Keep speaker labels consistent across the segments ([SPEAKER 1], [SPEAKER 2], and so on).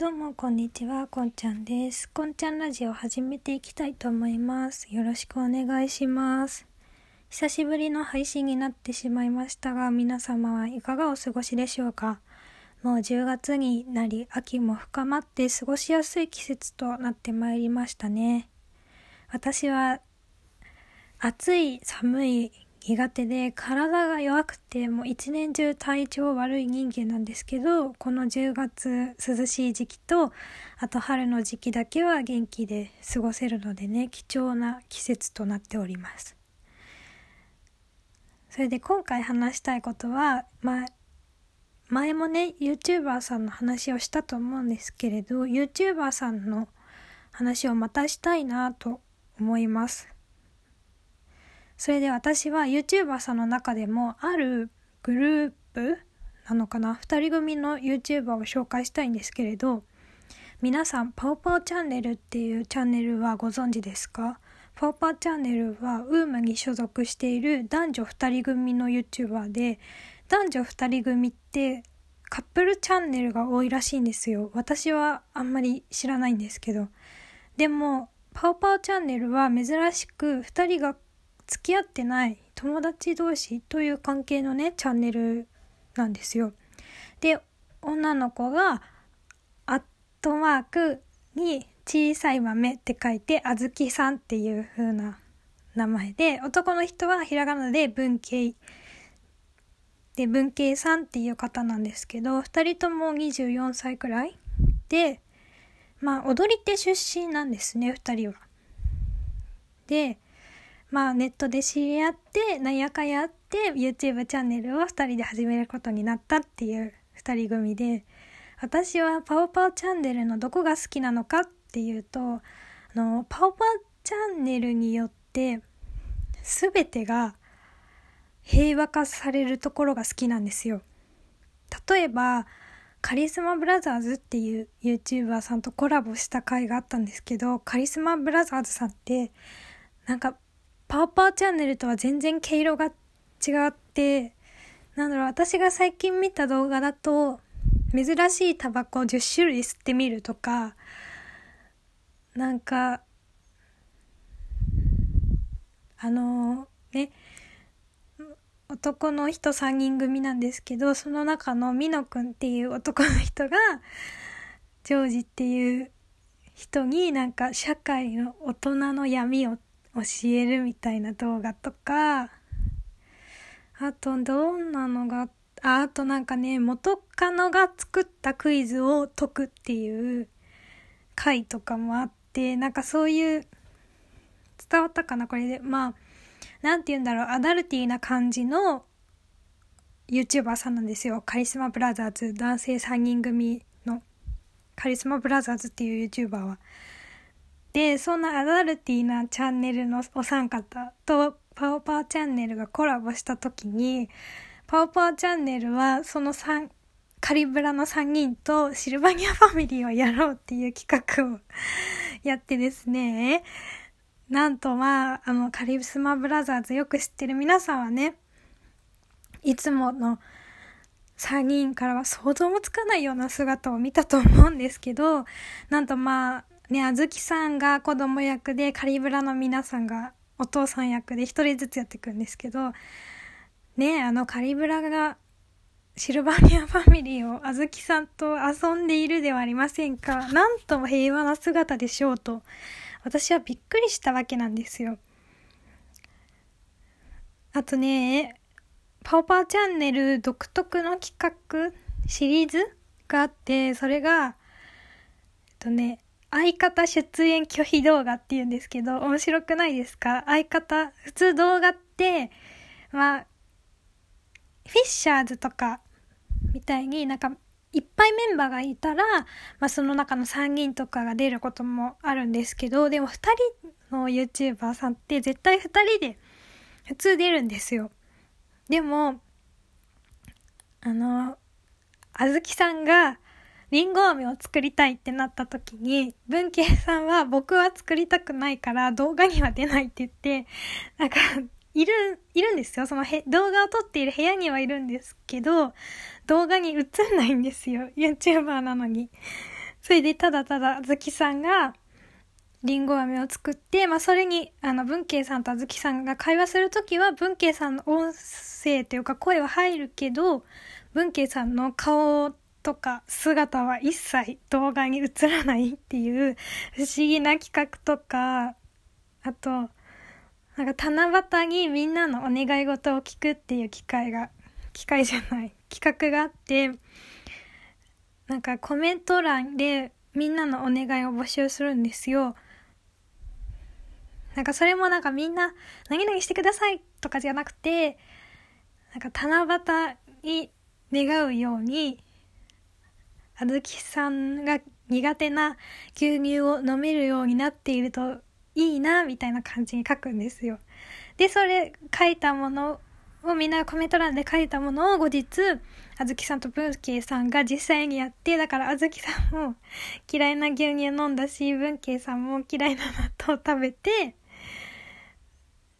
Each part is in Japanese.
[SPEAKER 1] どうもこんにちは、こんちゃんです。こんちゃんラジオ始めていきたいと思います。よろしくお願いします。久しぶりの配信になってしまいましたが、皆様はいかがお過ごしでしょうかもう10月になり、秋も深まって過ごしやすい季節となってまいりましたね。私は暑い、寒い、苦手で体が弱くてもう一年中体調悪い人間なんですけどこの10月涼しい時期とあと春の時期だけは元気で過ごせるのでね貴重な季節となっております。それで今回話したいことはまあ前もね YouTuber さんの話をしたと思うんですけれど YouTuber さんの話をまたしたいなと思います。それで私は YouTuber さんの中でもあるグループなのかな？2人組の YouTuber を紹介したいんですけれど皆さんパオパオチャンネルっていうチャンネルはご存知ですか？パオパオチャンネルは UM に所属している男女2人組の YouTuber で男女2人組ってカップルチャンネルが多いらしいんですよ。私はあんまり知らないんですけど。でもパオパオチャンネルは珍しく2人が付き合ってない友達同士という関係のねチャンネルなんですよ。で女の子がアットマークに小さい豆って書いてあずきさんっていう風な名前で男の人はひらがなで文系で文系さんっていう方なんですけど2人とも24歳くらいでまあ踊り手出身なんですね2人は。でまあネットで知り合ってなんやかやって YouTube チャンネルを2人で始めることになったっていう2人組で私はパオパオチャンネルのどこが好きなのかっていうとあのパオパオチャンネルによって全てが平和化されるところが好きなんですよ。例えばカリスマブラザーズっていう YouTuber さんとコラボした回があったんですけどカリスマブラザーズさんってなんかパーパーチャンネルとは全然毛色が違って、なんだろう、私が最近見た動画だと、珍しいタバコ10種類吸ってみるとか、なんか、あのね、男の人3人組なんですけど、その中のミノくんっていう男の人が、ジョージっていう人になんか社会の大人の闇を教えるみたいな動画とか。あとどんなのがああとなんかね元カノが作ったクイズを解くっていう回とかもあってなんかそういう伝わったかなこれで。まあ何て言うんだろうアダルティーな感じの YouTuber さんなんですよ。カリスマブラザーズ男性3人組の。カリスマブラザーズっていう YouTuber は。で、そんなアダルティーなチャンネルのお三方とパオパーチャンネルがコラボした時に、パオパーチャンネルはその3、カリブラの3人とシルバニアファミリーをやろうっていう企画をやってですね、なんとまあ、あの、カリスマブラザーズよく知ってる皆さんはね、いつもの3人からは想像もつかないような姿を見たと思うんですけど、なんとまあ、ね、あずきさんが子供役で、カリブラの皆さんがお父さん役で一人ずつやっていくんですけど、ね、あのカリブラがシルバニアファミリーをあずきさんと遊んでいるではありませんか？なんとも平和な姿でしょうと、私はびっくりしたわけなんですよ。あとね、パオパーチャンネル独特の企画、シリーズがあって、それが、えっとね、相方出演拒否動画って言うんですけど、面白くないですか？相方、普通動画って、まあ、フィッシャーズとか、みたいになんか、いっぱいメンバーがいたら、まあその中の3人とかが出ることもあるんですけど、でも2人の YouTuber さんって絶対2人で普通出るんですよ。でも、あの、あずきさんが、りんご飴を作りたいってなった時に、文慶さんは僕は作りたくないから動画には出ないって言って、なんか、いる、いるんですよ。そのへ動画を撮っている部屋にはいるんですけど、動画に映んないんですよ。YouTuber なのに。それでただただあずきさんがりんご飴を作って、まあそれに、あの、文慶さんとあずきさんが会話するときは、文慶さんの音声というか声は入るけど、文慶さんの顔とか姿は一切動画に映らないっていう不思議な企画とか、あと、なんか七夕にみんなのお願い事を聞くっていう機会が、機会じゃない、企画があって、なんかコメント欄でみんなのお願いを募集するんですよ。なんかそれもなんかみんな何々してくださいとかじゃなくて、なんか七夕に願うように、あずきさんが苦手な牛乳を飲めるようになっているといいな、みたいな感じに書くんですよ。で、それ書いたものをみんなコメント欄で書いたものを後日、あずきさんと文慶さんが実際にやって、だからあずきさんも嫌いな牛乳飲んだし、文慶さんも嫌いな納豆食べて、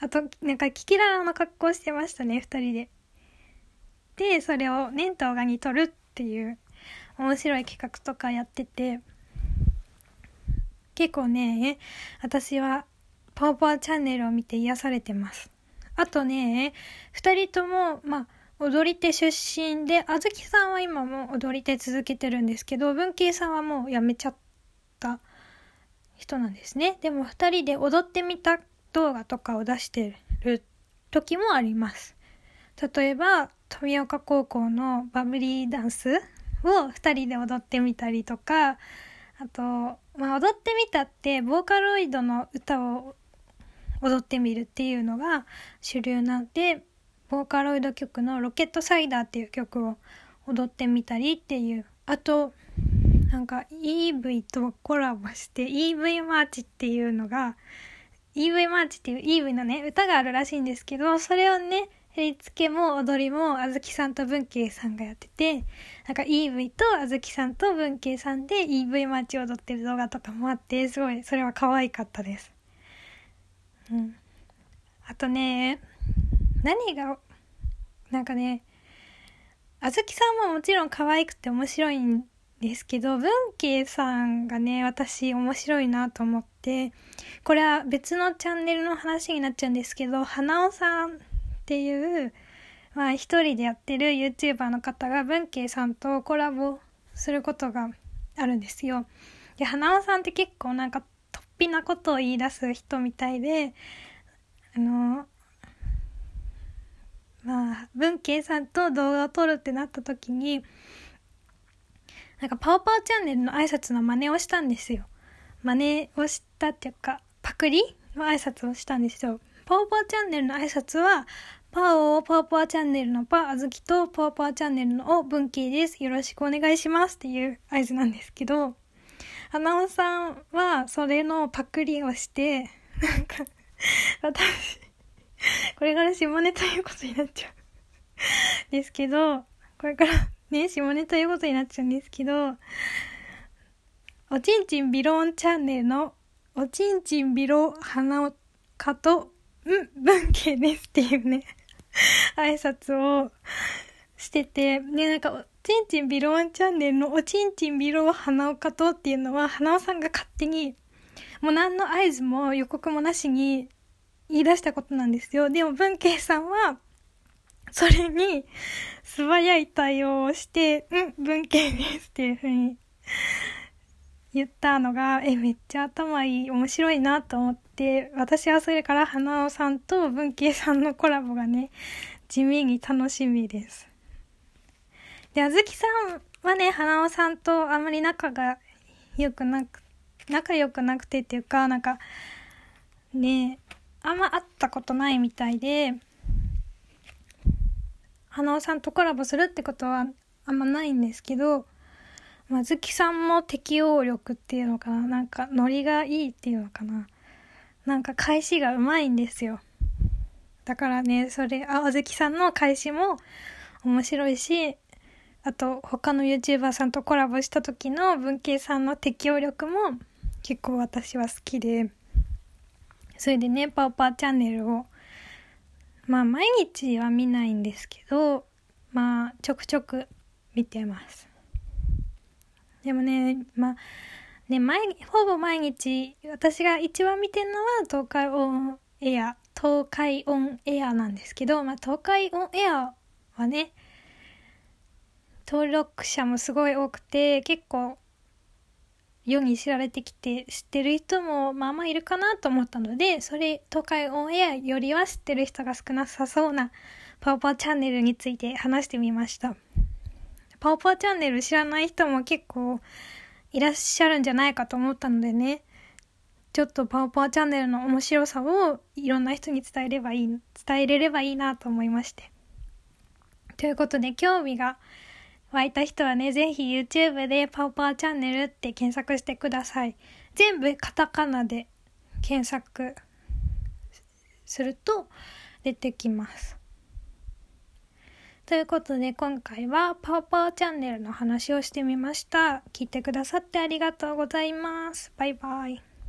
[SPEAKER 1] あと、なんかキキララの格好してましたね、二人で。で、それを年動画に撮るっていう面白い企画とかやってて、結構ね、私はパワパワチャンネルを見て癒されてます。あとね、二人とも、まあ、踊り手出身で、あずきさんは今も踊り手続けてるんですけど、文慶さんはもう辞めちゃった人なんですね。でも二人で踊ってみた動画とかを出してる時もあります。例えば、富岡高校のバブリーダンスを二人で踊ってみたりとか、あと、まあ、踊ってみたって、ボーカロイドの歌を踊ってみるっていうのが主流なんで、ボーカロイド曲のロケットサイダーっていう曲を踊ってみたりっていう。あと、なんか イーブイとコラボして イーブイマーチっていうのが イーブイマーチっていう イーブイのね、歌があるらしいんですけど、それをね、振り付けも踊りもあずきさんと文慶さんがやってて、なんか EV とあずきさんと文慶さんで EV マーチ踊ってる動画とかもあって、すごい、それは可愛かったです。うん。あとね、何が、なんかね、あずきさんももちろん可愛くて面白いんですけど、文慶さんがね、私面白いなと思って、これは別のチャンネルの話になっちゃうんですけど、花尾さんっていう、まあ一人でやってる YouTuber の方が文慶さんとコラボすることがあるんですよ。で、花尾さんって結構なんか突飛なことを言い出す人みたいで、あの、まあ、文慶さんと動画を撮るってなった時に、なんかパオパオチャンネルの挨拶の真似をしたんですよ。真似をしたっていうか、パクリの挨拶をしたんですよ。パオパオチャンネルの挨拶は、パオをパオパオチャンネルのパ、あずきとパオパオチャンネルのお、文慶です。よろしくお願いしますっていう合図なんですけど、花尾さんはそれのパクリをして、なんか、私、これから下ネタいうことになっちゃうですけど、これからね、下ネタいうことになっちゃうんですけど、おちんちんビローンチャンネルのおちんちんビロ花かと、ん、文系ですっていうね 挨拶をしてて、ね、なんか、ちんちんビローンチャンネルのおちんちんビロー花岡とっていうのは、花尾さんが勝手に、もう何の合図も予告もなしに言い出したことなんですよ。でも文慶さんは、それに素早い対応をして、うん、文系ですっていうふうに言ったのが、え、めっちゃ頭いい、面白いなと思って、私はそれから花尾さんと文系さんのコラボがね、地味に楽しみです。で、あずきさんはね、花尾さんとあんまり仲が良くなく、仲良くなくてっていうか、なんか、ね、あんま会ったことないみたいで、花尾さんとコラボするってことはあんまないんですけど、まずきさんも適応力っていうのかななんかノリがいいっていうのかななんか返しがうまいんですよ。だからね、それ、あ、ずきさんの返しも面白いし、あと他の YouTuber さんとコラボした時の文慶さんの適応力も結構私は好きで、それでね、パオパーチャンネルをまあ毎日は見ないんですけど、まあちょくちょく見てます。でもね、まあ、ね、毎、ほぼ毎日、私が一番見てるのは東海オンエア、東海オンエアなんですけど、まあ、東海オンエアはね、登録者もすごい多くて、結構、世に知られてきて、知ってる人もまあまあいるかなと思ったので、それ、東海オンエアよりは知ってる人が少なさそうなパオパオチャンネルについて話してみました。パオパオチャンネル知らない人も結構いらっしゃるんじゃないかと思ったのでね、ちょっとパオパオチャンネルの面白さをいろんな人に伝えればいい、伝えれればいいなと思いまして。ということで、興味が湧いた人はね、ぜひ YouTube でパオパオチャンネルって検索してください。全部カタカナで検索すると出てきます。ということで今回はパオパオチャンネルの話をしてみました。聞いてくださってありがとうございます。バイバイ。